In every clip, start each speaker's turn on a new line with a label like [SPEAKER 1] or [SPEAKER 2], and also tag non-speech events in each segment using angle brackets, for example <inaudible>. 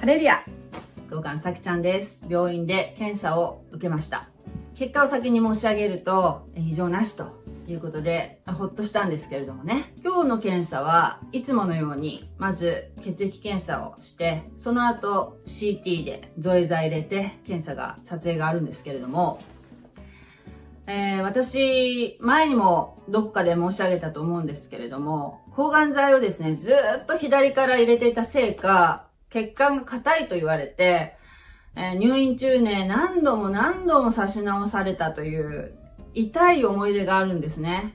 [SPEAKER 1] ハレリア福岡のさきちゃんです。病院で検査を受けました。結果を先に申し上げると、異常なしということで、ほっとしたんですけれどもね。今日の検査はいつものように、まず血液検査をして、その後 CT で造影剤入れて検査が、撮影があるんですけれども、えー私、前にもどこかで申し上げたと思うんですけれども、抗がん剤をですね、ずっと左から入れていたせいか、血管が硬いと言われて、えー入院中ね、何度も何度も差し直されたという痛い思い出があるんですね。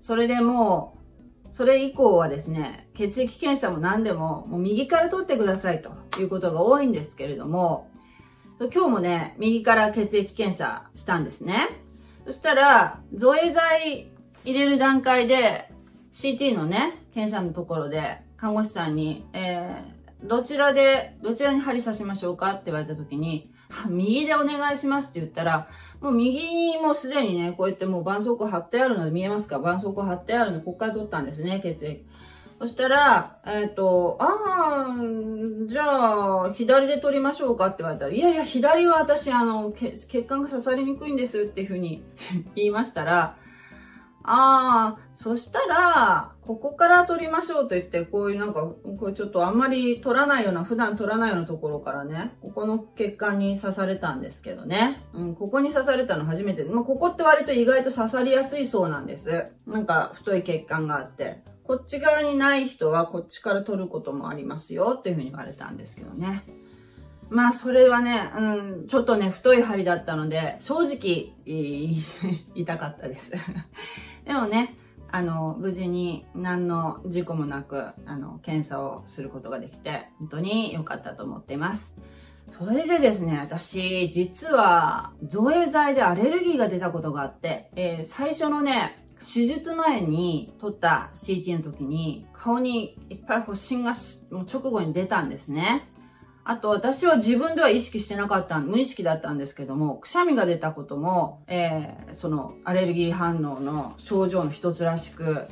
[SPEAKER 1] それでもう、それ以降はですね、血液検査も何でも、もう右から取ってくださいということが多いんですけれども、今日もね、右から血液検査したんですね。そしたら、造影剤入れる段階で、CT のね、検査のところで、看護師さんに、えー、どちらで、どちらに針刺しましょうかって言われた時に、<laughs> 右でお願いしますって言ったら、もう右にもうすでにね、こうやってもう絆創膏貼ってあるので見えますか？絆創膏貼ってあるので、ここから取ったんですね、血液。そしたら、えっ、と、ああ、じゃあ、左で取りましょうかって言われたら、いやいや、左は私、あの、血管が刺さりにくいんですっていうふうに言いましたら、ああ、そしたら、ここから取りましょうと言って、こういうなんか、これちょっとあんまり取らないような、普段取らないようなところからね、ここの血管に刺されたんですけどね。うん、ここに刺されたの初めて。まあ、ここって割と意外と刺さりやすいそうなんです。なんか、太い血管があって。こっち側にない人はこっちから取ることもありますよっていうふうに言われたんですけどね。まあ、それはね、うん、ちょっとね、太い針だったので、正直、<laughs> 痛かったです。<laughs> でもね、あの、無事に何の事故もなく、あの、検査をすることができて、本当に良かったと思っています。それでですね、私、実は、造影剤でアレルギーが出たことがあって、えー最初のね、手術前に撮った CT の時に、顔にいっぱい発疹が直後に出たんですね。あと私は自分では意識してなかった、無意識だったんですけども、くしゃみが出たことも、えーそのアレルギー反応の症状の一つらしく、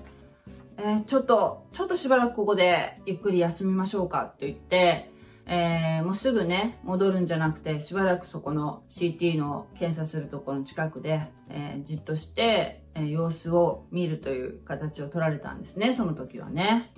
[SPEAKER 1] えーちょっと、ちょっとしばらくここでゆっくり休みましょうかって言って、えーもうすぐね、戻るんじゃなくて、しばらくそこの CT の検査するところの近くで、えーじっとして、え様子を見るという形を取られたんですね、その時はね。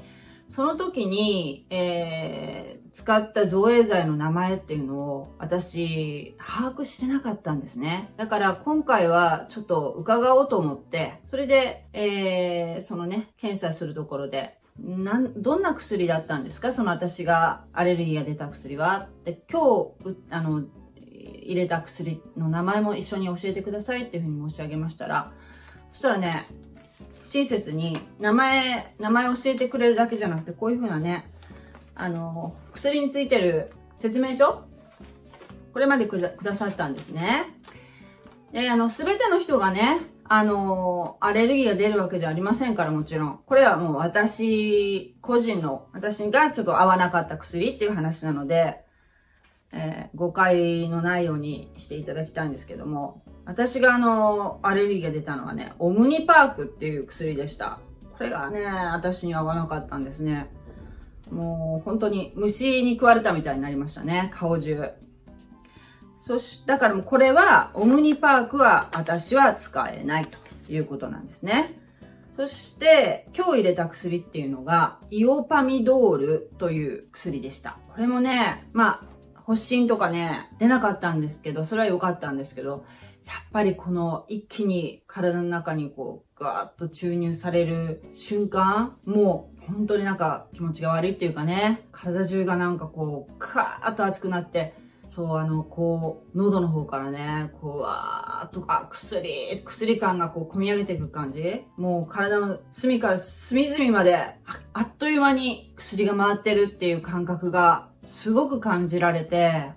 [SPEAKER 1] その時に、えー使った造影剤の名前っていうのを私、把握してなかったんですね。だから今回はちょっと伺おうと思って、それで、えーそのね、検査するところで、なん、どんな薬だったんですか？その私がアレルギーが出た薬は。で、今日、あの、入れた薬の名前も一緒に教えてくださいっていうふうに申し上げましたら、そしたらね、親切に名前、名前教えてくれるだけじゃなくて、こういう風なね、あの、薬についてる説明書これまでくだくださったんですね。で、あの、すべての人がね、あの、アレルギーが出るわけじゃありませんから、もちろん。これはもう私、個人の、私がちょっと合わなかった薬っていう話なので、えー誤解のないようにしていただきたいんですけども、私があの、アレルギーが出たのはね、オムニパークっていう薬でした。これがね、私に合わなかったんですね。もう本当に虫に食われたみたいになりましたね、顔中。そし、だからもうこれは、オムニパークは私は使えないということなんですね。そして、今日入れた薬っていうのが、イオパミドールという薬でした。これもね、まあ、発疹とかね、出なかったんですけど、それは良かったんですけど、やっぱりこの一気に体の中にこう、ガーッと注入される瞬間、もう本当になんか気持ちが悪いっていうかね、体中がなんかこう、カーッと熱くなって、そう、あの、こう、喉の方からね、こう、わーっと、あ、薬、薬感がこう、込み上げていく感じ。もう体の隅から隅々まで、あっという間に薬が回ってるっていう感覚が、すごく感じられて、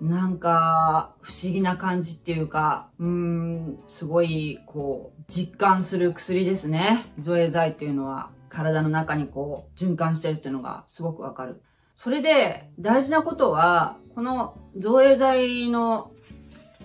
[SPEAKER 1] なんか、不思議な感じっていうか、うーん、すごい、こう、実感する薬ですね。造影剤っていうのは、体の中にこう、循環してるっていうのがすごくわかる。それで、大事なことは、この造影剤の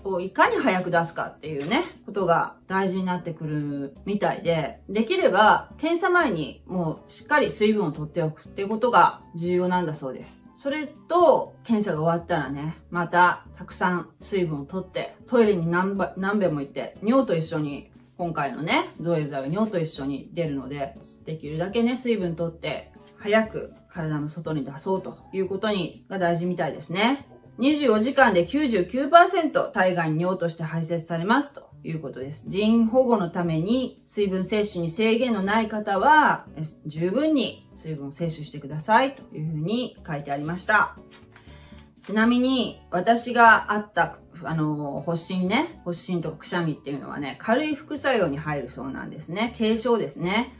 [SPEAKER 1] をいかに早く出すかっていうね、ことが大事になってくるみたいで、できれば検査前にもうしっかり水分を取っておくっていうことが重要なんだそうです。それと、検査が終わったらね、またたくさん水分を取って、トイレに何何べも行って、尿と一緒に今回のね、造影剤は尿と一緒に出るので、できるだけね、水分取って、早く体の外に出そうということに、が大事みたいですね。24時間で99%体外に尿として排泄されますということです。人保護のために水分摂取に制限のない方は十分に水分を摂取してくださいというふうに書いてありました。ちなみに私があったあの、発疹ね、発疹とかくしゃみっていうのはね、軽い副作用に入るそうなんですね。軽症ですね。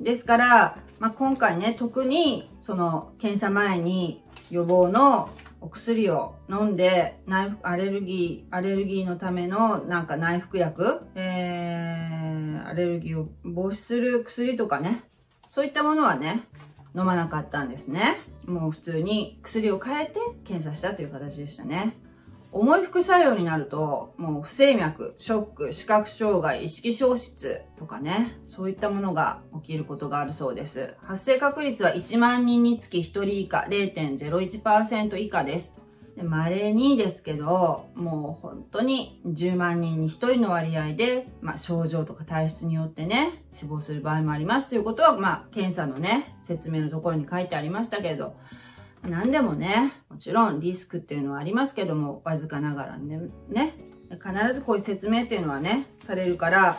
[SPEAKER 1] ですから、まあ、今回ね、特に、その、検査前に予防のお薬を飲んで、内アレルギー、アレルギーのためのなんか内服薬、えー、アレルギーを防止する薬とかね、そういったものはね、飲まなかったんですね。もう普通に薬を変えて検査したという形でしたね。重い副作用になると、もう不整脈、ショック、視覚障害、意識消失とかね、そういったものが起きることがあるそうです。発生確率は1万人につき1人以下、0.01%以下です。稀にですけど、もう本当に10万人に1人の割合で、まあ、症状とか体質によってね、死亡する場合もあります。ということは、まあ、検査のね、説明のところに書いてありましたけれど、何でもね、もちろんリスクっていうのはありますけども、わずかながらね、ね、必ずこういう説明っていうのはね、されるから、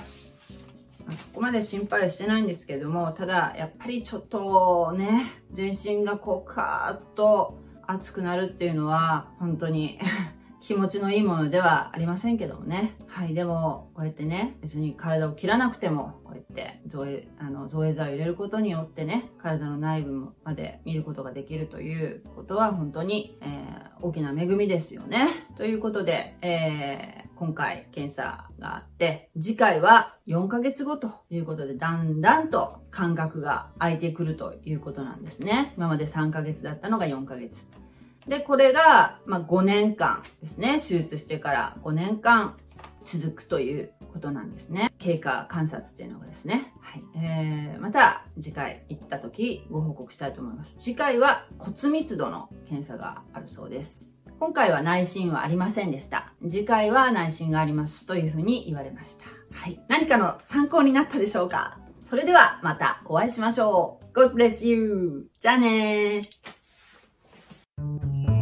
[SPEAKER 1] そこまで心配してないんですけども、ただ、やっぱりちょっとね、全身がこう、カーッと熱くなるっていうのは、本当に <laughs> 気持ちのいいものではありませんけどもね。はい、でも、こうやってね、別に体を切らなくても、こうやって造影、あの、造影剤を入れることによってね、体の内部まで見ることができるということは、本当に、えー、大きな恵みですよね。ということで、えー、今回検査があって、次回は4ヶ月後ということで、だんだんと間隔が空いてくるということなんですね。今まで3ヶ月だったのが4ヶ月。で、これが、まあ、5年間ですね。手術してから5年間続くということなんですね。経過観察っていうのがですね。はい。えー、また次回行った時ご報告したいと思います。次回は骨密度の検査があるそうです。今回は内心はありませんでした。次回は内心がありますというふうに言われました。はい。何かの参考になったでしょうか？それではまたお会いしましょう。God bless you! じゃあねー